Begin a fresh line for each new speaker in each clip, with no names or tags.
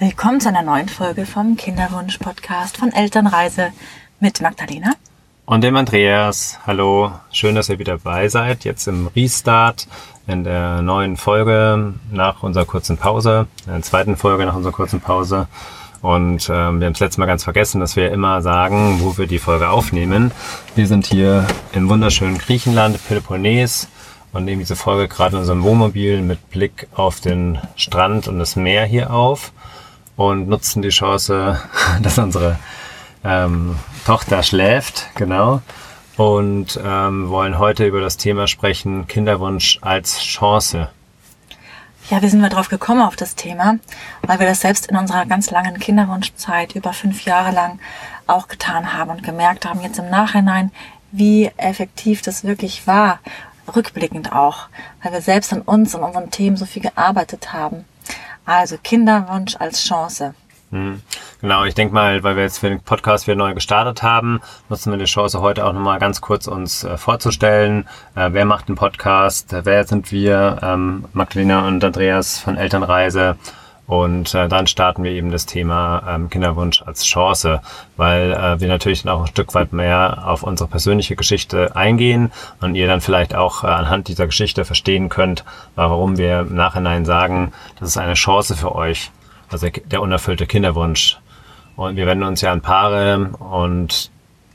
Willkommen zu einer neuen Folge vom Kinderwunsch-Podcast von Elternreise mit Magdalena.
Und dem Andreas. Hallo, schön, dass ihr wieder dabei seid. Jetzt im Restart in der neuen Folge nach unserer kurzen Pause, in der zweiten Folge nach unserer kurzen Pause. Und ähm, wir haben es letztes Mal ganz vergessen, dass wir immer sagen, wo wir die Folge aufnehmen. Wir sind hier im wunderschönen Griechenland, Peloponnes und nehmen diese Folge gerade in unserem Wohnmobil mit Blick auf den Strand und das Meer hier auf und nutzen die Chance, dass unsere ähm, Tochter schläft, genau, und ähm, wollen heute über das Thema sprechen, Kinderwunsch als Chance.
Ja, wie sind wir drauf gekommen auf das Thema? Weil wir das selbst in unserer ganz langen Kinderwunschzeit, über fünf Jahre lang, auch getan haben und gemerkt haben, jetzt im Nachhinein, wie effektiv das wirklich war, rückblickend auch, weil wir selbst an uns und unseren Themen so viel gearbeitet haben. Also Kinderwunsch als Chance.
Hm. Genau, ich denke mal, weil wir jetzt für den Podcast wieder neu gestartet haben, nutzen wir die Chance heute auch nochmal ganz kurz uns äh, vorzustellen. Äh, wer macht den Podcast? Wer sind wir? Ähm, Magdalena und Andreas von Elternreise. Und äh, dann starten wir eben das Thema ähm, Kinderwunsch als Chance, weil äh, wir natürlich dann auch ein Stück weit mehr auf unsere persönliche Geschichte eingehen und ihr dann vielleicht auch äh, anhand dieser Geschichte verstehen könnt, warum wir im Nachhinein sagen, das ist eine Chance für euch, also der unerfüllte Kinderwunsch. Und wir wenden uns ja an Paare und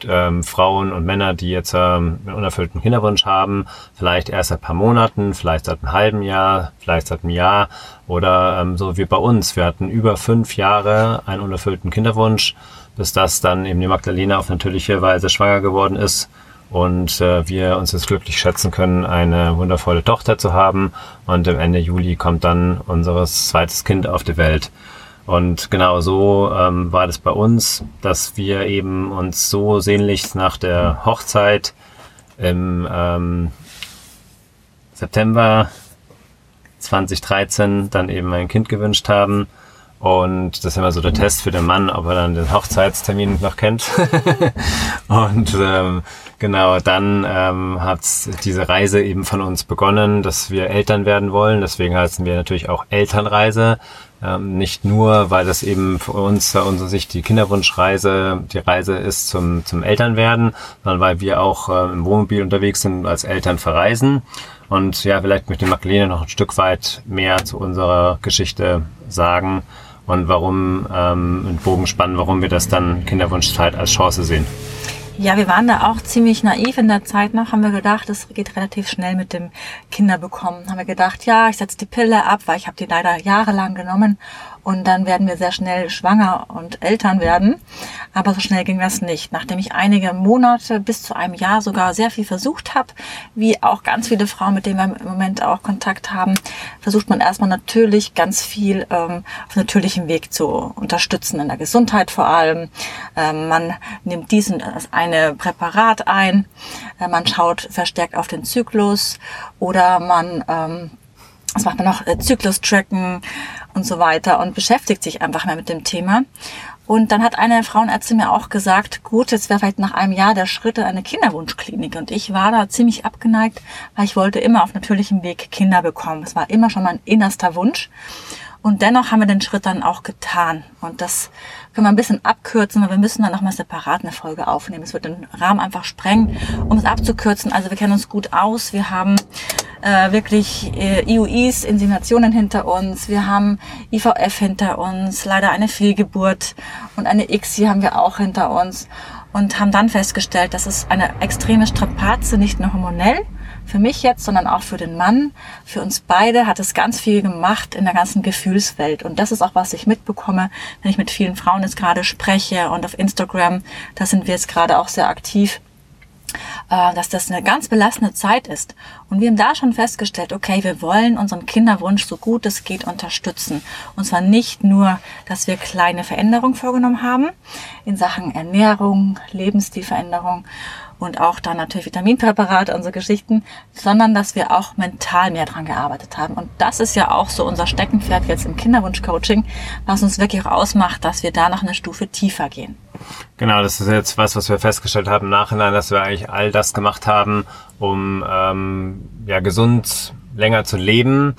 ähm, Frauen und Männer, die jetzt ähm, einen unerfüllten Kinderwunsch haben, vielleicht erst seit paar Monaten, vielleicht seit einem halben Jahr, vielleicht seit einem Jahr oder ähm, so wie bei uns. Wir hatten über fünf Jahre einen unerfüllten Kinderwunsch, bis das dann eben die Magdalena auf natürliche Weise schwanger geworden ist und äh, wir uns jetzt glücklich schätzen können, eine wundervolle Tochter zu haben und im Ende Juli kommt dann unseres zweites Kind auf die Welt. Und genau so ähm, war das bei uns, dass wir eben uns so sehnlichst nach der Hochzeit im ähm, September 2013 dann eben ein Kind gewünscht haben. Und das ist immer so der Test für den Mann, ob er dann den Hochzeitstermin noch kennt. und ähm, genau, dann ähm, hat diese Reise eben von uns begonnen, dass wir Eltern werden wollen. Deswegen heißen wir natürlich auch Elternreise. Ähm, nicht nur, weil das eben für uns, aus unserer Sicht, die Kinderwunschreise, die Reise ist zum, zum Elternwerden, sondern weil wir auch äh, im Wohnmobil unterwegs sind, als Eltern verreisen. Und ja, vielleicht möchte Magdalene noch ein Stück weit mehr zu unserer Geschichte sagen und warum, ähm, einen Bogen spannen, warum wir das dann Kinderwunschzeit als Chance sehen.
Ja, wir waren da auch ziemlich naiv in der Zeit noch, haben wir gedacht, es geht relativ schnell mit dem Kinderbekommen. Haben wir gedacht, ja, ich setze die Pille ab, weil ich habe die leider jahrelang genommen und dann werden wir sehr schnell schwanger und Eltern werden. Aber so schnell ging das nicht. Nachdem ich einige Monate bis zu einem Jahr sogar sehr viel versucht habe, wie auch ganz viele Frauen, mit denen wir im Moment auch Kontakt haben, versucht man erstmal natürlich ganz viel ähm, auf natürlichem Weg zu unterstützen, in der Gesundheit vor allem. Ähm, man nimmt diesen das eine Präparat ein, äh, man schaut verstärkt auf den Zyklus oder man ähm, was macht man noch? Äh, Zyklus tracken und so weiter und beschäftigt sich einfach mehr mit dem Thema. Und dann hat eine Frauenärztin mir auch gesagt, gut, jetzt wäre vielleicht nach einem Jahr der Schritt in eine Kinderwunschklinik. Und ich war da ziemlich abgeneigt, weil ich wollte immer auf natürlichem Weg Kinder bekommen. Es war immer schon mein innerster Wunsch. Und dennoch haben wir den Schritt dann auch getan. Und das können wir ein bisschen abkürzen, weil wir müssen dann nochmal separat eine Folge aufnehmen. Es wird den Rahmen einfach sprengen, um es abzukürzen. Also wir kennen uns gut aus. Wir haben äh, wirklich äh, IUIs, Inseminationen hinter uns. Wir haben IVF hinter uns, leider eine Fehlgeburt und eine ICSI haben wir auch hinter uns und haben dann festgestellt, dass es eine extreme Strapaze, nicht nur hormonell, für mich jetzt, sondern auch für den Mann, für uns beide hat es ganz viel gemacht in der ganzen Gefühlswelt. Und das ist auch, was ich mitbekomme, wenn ich mit vielen Frauen jetzt gerade spreche und auf Instagram, da sind wir jetzt gerade auch sehr aktiv äh, dass das eine ganz belastende Zeit ist. Und wir haben da schon festgestellt, okay, wir wollen unseren Kinderwunsch so gut es geht unterstützen. Und zwar nicht nur, dass wir kleine Veränderungen vorgenommen haben in Sachen Ernährung, Lebensstilveränderung, und auch dann natürlich Vitaminpräparate und so Geschichten, sondern dass wir auch mental mehr dran gearbeitet haben. Und das ist ja auch so unser Steckenpferd jetzt im Kinderwunschcoaching, was uns wirklich auch ausmacht, dass wir da noch eine Stufe tiefer gehen.
Genau, das ist jetzt was, was wir festgestellt haben im Nachhinein, dass wir eigentlich all das gemacht haben, um ähm, ja gesund länger zu leben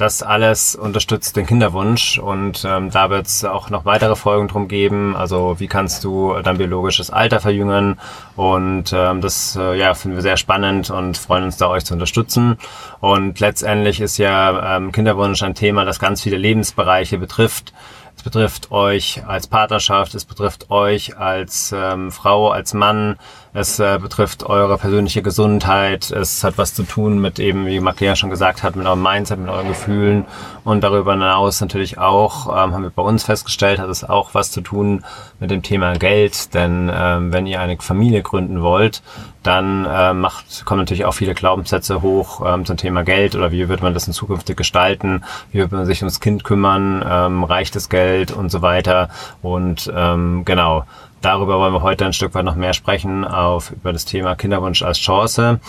das alles unterstützt den Kinderwunsch und ähm, da wird es auch noch weitere Folgen drum geben. Also wie kannst du dein biologisches Alter verjüngern und ähm, das äh, ja finden wir sehr spannend und freuen uns da euch zu unterstützen. Und letztendlich ist ja ähm, Kinderwunsch ein Thema, das ganz viele Lebensbereiche betrifft. Es betrifft euch als Partnerschaft, es betrifft euch als ähm, Frau, als Mann, es äh, betrifft eure persönliche Gesundheit. Es hat was zu tun mit eben, wie Magdalena schon gesagt hat, mit eurem Mindset, mit euren Gefühlen. Und darüber hinaus natürlich auch, ähm, haben wir bei uns festgestellt, hat es auch was zu tun mit dem Thema Geld. Denn ähm, wenn ihr eine Familie gründen wollt, dann äh, macht, kommen natürlich auch viele Glaubenssätze hoch ähm, zum Thema Geld oder wie wird man das in Zukunft gestalten, wie wird man sich ums Kind kümmern, ähm, reicht das Geld und so weiter. Und ähm, genau, Darüber wollen wir heute ein Stück weit noch mehr sprechen, auf, über das Thema Kinderwunsch als Chance.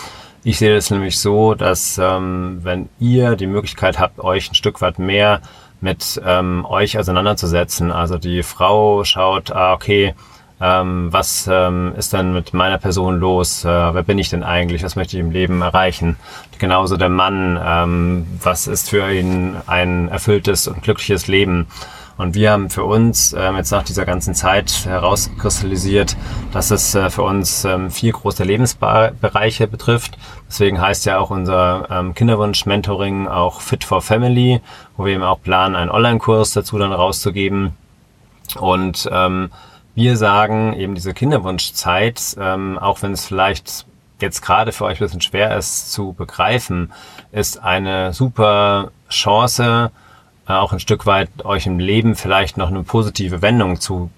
Ich sehe das nämlich so, dass ähm, wenn ihr die Möglichkeit habt, euch ein Stück weit mehr mit ähm, euch auseinanderzusetzen, also die Frau schaut, ah, okay, ähm, was ähm, ist denn mit meiner Person los? Äh, wer bin ich denn eigentlich? Was möchte ich im Leben erreichen? Genauso der Mann, ähm, was ist für ihn ein erfülltes und glückliches Leben? Und wir haben für uns ähm, jetzt nach dieser ganzen Zeit herauskristallisiert, dass es äh, für uns ähm, vier große Lebensbereiche betrifft. Deswegen heißt ja auch unser ähm, Kinderwunsch-Mentoring auch Fit for Family, wo wir eben auch planen, einen Online-Kurs dazu dann rauszugeben. Und ähm, wir sagen eben diese Kinderwunschzeit, ähm, auch wenn es vielleicht jetzt gerade für euch ein bisschen schwer ist zu begreifen, ist eine super Chance, auch ein Stück weit euch im Leben vielleicht noch eine positive Wendung zu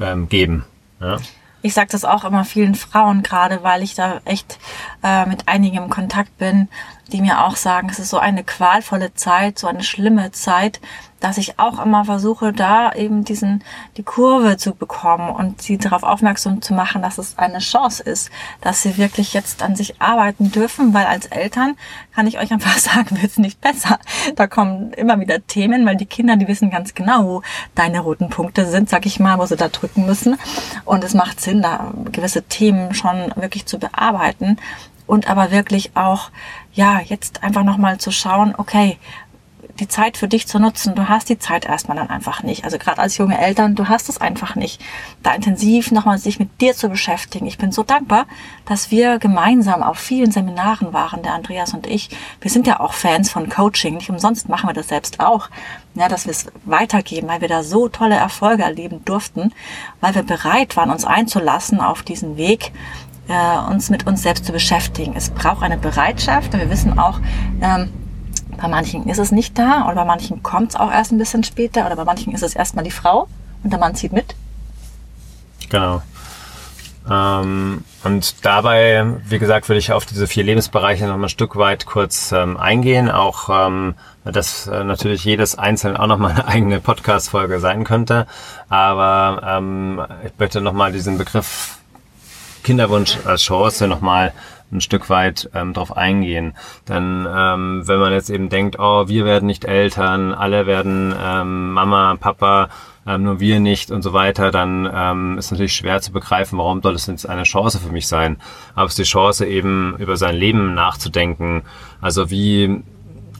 ähm, geben. Ja?
Ich sage das auch immer vielen Frauen gerade, weil ich da echt äh, mit einigen im Kontakt bin, die mir auch sagen, es ist so eine qualvolle Zeit, so eine schlimme Zeit, dass ich auch immer versuche, da eben diesen, die Kurve zu bekommen und sie darauf aufmerksam zu machen, dass es eine Chance ist, dass sie wirklich jetzt an sich arbeiten dürfen, weil als Eltern kann ich euch einfach sagen, wird es nicht besser. Da kommen immer wieder Themen, weil die Kinder, die wissen ganz genau, wo deine roten Punkte sind, sag ich mal, wo sie da drücken müssen. Und es macht Sinn, da gewisse Themen schon wirklich zu bearbeiten und aber wirklich auch, ja, jetzt einfach nochmal zu schauen, okay, die Zeit für dich zu nutzen. Du hast die Zeit erstmal dann einfach nicht. Also gerade als junge Eltern, du hast es einfach nicht, da intensiv nochmal sich mit dir zu beschäftigen. Ich bin so dankbar, dass wir gemeinsam auf vielen Seminaren waren, der Andreas und ich. Wir sind ja auch Fans von Coaching. Nicht umsonst machen wir das selbst auch. Ja, dass wir es weitergeben, weil wir da so tolle Erfolge erleben durften, weil wir bereit waren, uns einzulassen auf diesen Weg, äh, uns mit uns selbst zu beschäftigen. Es braucht eine Bereitschaft. Wir wissen auch, ähm, bei manchen ist es nicht da oder bei manchen kommt es auch erst ein bisschen später oder bei manchen ist es erstmal die Frau und der Mann zieht mit.
Genau. Ähm, und dabei, wie gesagt, würde ich auf diese vier Lebensbereiche noch mal ein Stück weit kurz ähm, eingehen. Auch, ähm, dass äh, natürlich jedes einzelne auch noch mal eine eigene Podcast-Folge sein könnte. Aber ähm, ich möchte noch mal diesen Begriff Kinderwunsch als Chance nochmal ein Stück weit ähm, drauf eingehen. Denn ähm, wenn man jetzt eben denkt, oh, wir werden nicht Eltern, alle werden ähm, Mama, Papa, ähm, nur wir nicht und so weiter, dann ähm, ist natürlich schwer zu begreifen, warum soll es jetzt eine Chance für mich sein. Aber es ist die Chance eben über sein Leben nachzudenken. Also wie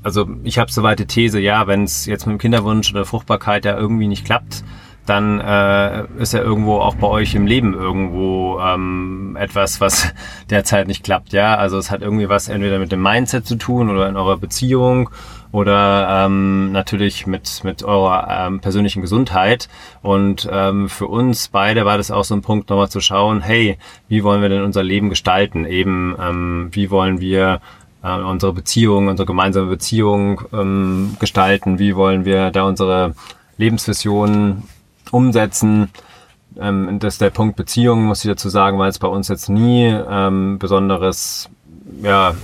also ich habe so weit die These, ja, wenn es jetzt mit dem Kinderwunsch oder Fruchtbarkeit ja irgendwie nicht klappt, dann äh, ist ja irgendwo auch bei euch im Leben irgendwo ähm, etwas, was derzeit nicht klappt. Ja, also es hat irgendwie was entweder mit dem Mindset zu tun oder in eurer Beziehung oder ähm, natürlich mit mit eurer ähm, persönlichen Gesundheit. Und ähm, für uns beide war das auch so ein Punkt, nochmal zu schauen: Hey, wie wollen wir denn unser Leben gestalten? Eben, ähm, wie wollen wir äh, unsere Beziehung, unsere gemeinsame Beziehung ähm, gestalten? Wie wollen wir da unsere Lebensvision umsetzen. Ähm, das ist der Punkt Beziehung, muss ich dazu sagen, weil es bei uns jetzt nie ähm, besonderes, ja,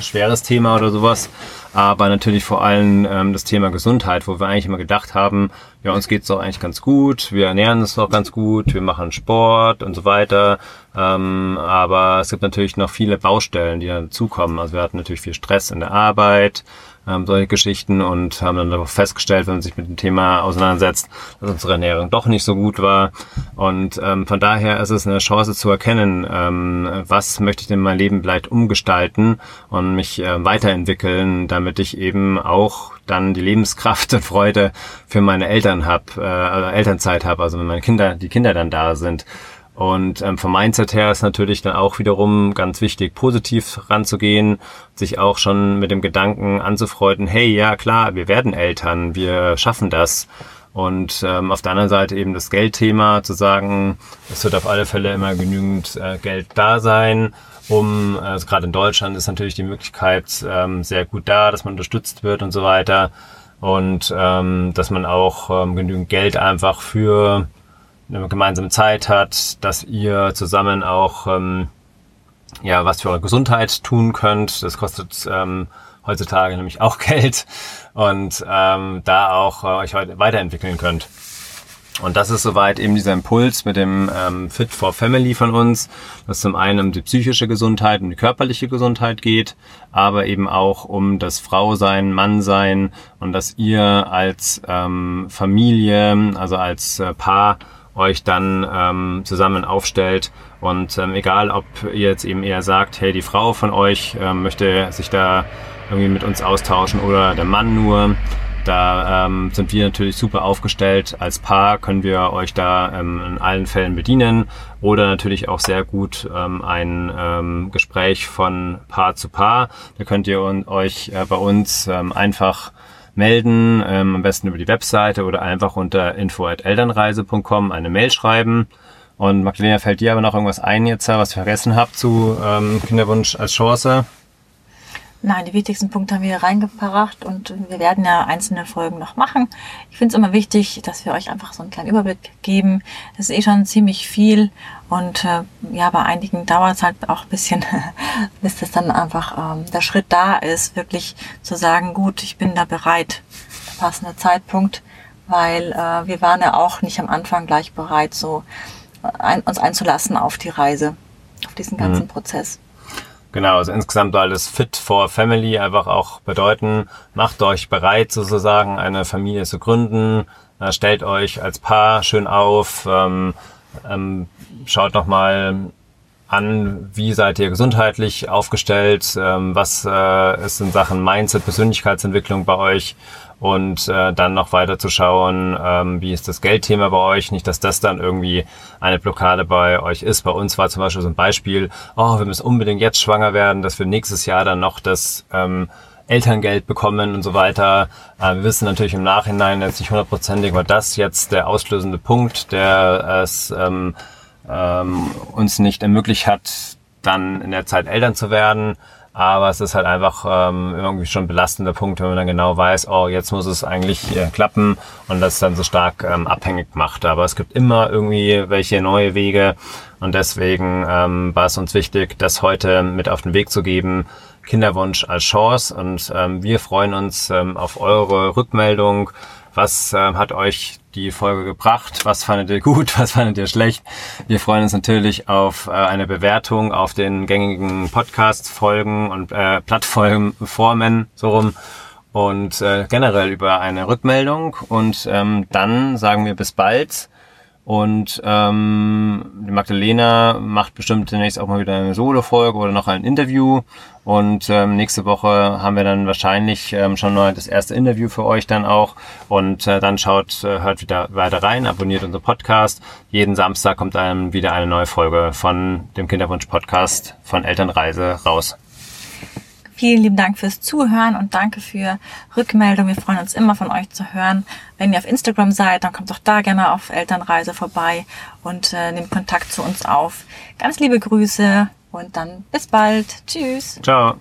schweres Thema oder sowas. Aber natürlich vor allem ähm, das Thema Gesundheit, wo wir eigentlich immer gedacht haben, ja, uns geht's doch eigentlich ganz gut, wir ernähren uns doch ganz gut, wir machen Sport und so weiter. Ähm, aber es gibt natürlich noch viele Baustellen, die dazukommen. Also wir hatten natürlich viel Stress in der Arbeit, ähm, solche Geschichten und haben dann auch festgestellt, wenn man sich mit dem Thema auseinandersetzt, dass unsere Ernährung doch nicht so gut war. Und ähm, von daher ist es eine Chance zu erkennen, ähm, was möchte ich denn mein Leben vielleicht umgestalten und mich äh, weiterentwickeln, damit ich eben auch dann die Lebenskraft und Freude für meine Eltern habe, äh, also Elternzeit habe, also wenn meine Kinder, die Kinder dann da sind. Und ähm, vom Mindset her ist natürlich dann auch wiederum ganz wichtig, positiv ranzugehen, sich auch schon mit dem Gedanken anzufreunden, hey, ja klar, wir werden Eltern, wir schaffen das. Und ähm, auf der anderen Seite eben das Geldthema, zu sagen, es wird auf alle Fälle immer genügend äh, Geld da sein, um, also gerade in Deutschland ist natürlich die Möglichkeit ähm, sehr gut da, dass man unterstützt wird und so weiter. Und ähm, dass man auch ähm, genügend Geld einfach für eine gemeinsame Zeit hat, dass ihr zusammen auch ähm, ja was für eure Gesundheit tun könnt. Das kostet ähm, heutzutage nämlich auch Geld und ähm, da auch äh, euch weiterentwickeln könnt. Und das ist soweit eben dieser Impuls mit dem ähm, Fit for Family von uns, dass zum einen um die psychische Gesundheit und die körperliche Gesundheit geht, aber eben auch um das Frausein, Mannsein und dass ihr als ähm, Familie, also als äh, Paar euch dann ähm, zusammen aufstellt. Und ähm, egal, ob ihr jetzt eben eher sagt, hey, die Frau von euch ähm, möchte sich da irgendwie mit uns austauschen oder der Mann nur, da ähm, sind wir natürlich super aufgestellt. Als Paar können wir euch da ähm, in allen Fällen bedienen oder natürlich auch sehr gut ähm, ein ähm, Gespräch von Paar zu Paar. Da könnt ihr euch äh, bei uns ähm, einfach melden, ähm, am besten über die Webseite oder einfach unter info@elternreise.com eine Mail schreiben. Und Magdalena, fällt dir aber noch irgendwas ein jetzt, was ich vergessen habe zu ähm, Kinderwunsch als Chance?
Nein, die wichtigsten Punkte haben wir reingebracht und wir werden ja einzelne Folgen noch machen. Ich finde es immer wichtig, dass wir euch einfach so einen kleinen Überblick geben. Das ist eh schon ziemlich viel und äh, ja, bei einigen dauert es halt auch ein bisschen, bis das dann einfach ähm, der Schritt da ist, wirklich zu sagen, gut, ich bin da bereit, der passende Zeitpunkt, weil äh, wir waren ja auch nicht am Anfang gleich bereit, so ein, uns einzulassen auf die Reise, auf diesen ganzen mhm. Prozess.
Genau, also insgesamt soll das Fit for Family einfach auch bedeuten, macht euch bereit, sozusagen eine Familie zu gründen, äh, stellt euch als Paar schön auf, ähm, ähm, schaut nochmal an, wie seid ihr gesundheitlich aufgestellt, ähm, was äh, ist in Sachen Mindset, Persönlichkeitsentwicklung bei euch? Und äh, dann noch weiter zu schauen, ähm, wie ist das Geldthema bei euch, nicht, dass das dann irgendwie eine Blockade bei euch ist. Bei uns war zum Beispiel so ein Beispiel, oh, wir müssen unbedingt jetzt schwanger werden, dass wir nächstes Jahr dann noch das ähm, Elterngeld bekommen und so weiter. Äh, wir wissen natürlich im Nachhinein jetzt nicht hundertprozentig, war das jetzt der auslösende Punkt, der es ähm, ähm, uns nicht ermöglicht hat, dann in der Zeit Eltern zu werden. Aber es ist halt einfach ähm, irgendwie schon ein belastender Punkt, wenn man dann genau weiß, oh, jetzt muss es eigentlich äh, klappen und das dann so stark ähm, abhängig macht. Aber es gibt immer irgendwie welche neue Wege und deswegen ähm, war es uns wichtig, das heute mit auf den Weg zu geben. Kinderwunsch als Chance und ähm, wir freuen uns ähm, auf eure Rückmeldung. Was ähm, hat euch die Folge gebracht? Was fandet ihr gut? Was fandet ihr schlecht? Wir freuen uns natürlich auf äh, eine Bewertung auf den gängigen Podcast-Folgen und äh, Plattformen so rum und äh, generell über eine Rückmeldung. Und ähm, dann sagen wir bis bald. Und ähm, die Magdalena macht bestimmt demnächst auch mal wieder eine Solo-Folge oder noch ein Interview. Und ähm, nächste Woche haben wir dann wahrscheinlich ähm, schon mal das erste Interview für euch dann auch. Und äh, dann schaut, äh, hört wieder weiter rein, abonniert unseren Podcast. Jeden Samstag kommt dann wieder eine neue Folge von dem Kinderwunsch-Podcast von Elternreise raus.
Vielen lieben Dank fürs Zuhören und danke für Rückmeldung. Wir freuen uns immer von euch zu hören. Wenn ihr auf Instagram seid, dann kommt doch da gerne auf Elternreise vorbei und äh, nehmt Kontakt zu uns auf. Ganz liebe Grüße und dann bis bald. Tschüss.
Ciao.